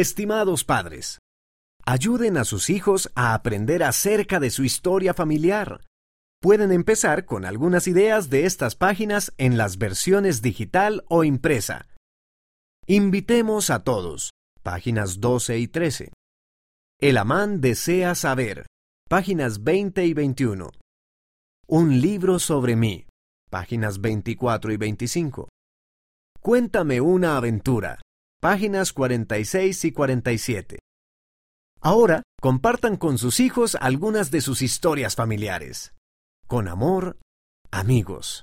Estimados padres, ayuden a sus hijos a aprender acerca de su historia familiar. Pueden empezar con algunas ideas de estas páginas en las versiones digital o impresa. Invitemos a todos. Páginas 12 y 13. El amán desea saber. Páginas 20 y 21. Un libro sobre mí. Páginas 24 y 25. Cuéntame una aventura. Páginas 46 y 47. Ahora, compartan con sus hijos algunas de sus historias familiares. Con amor, amigos.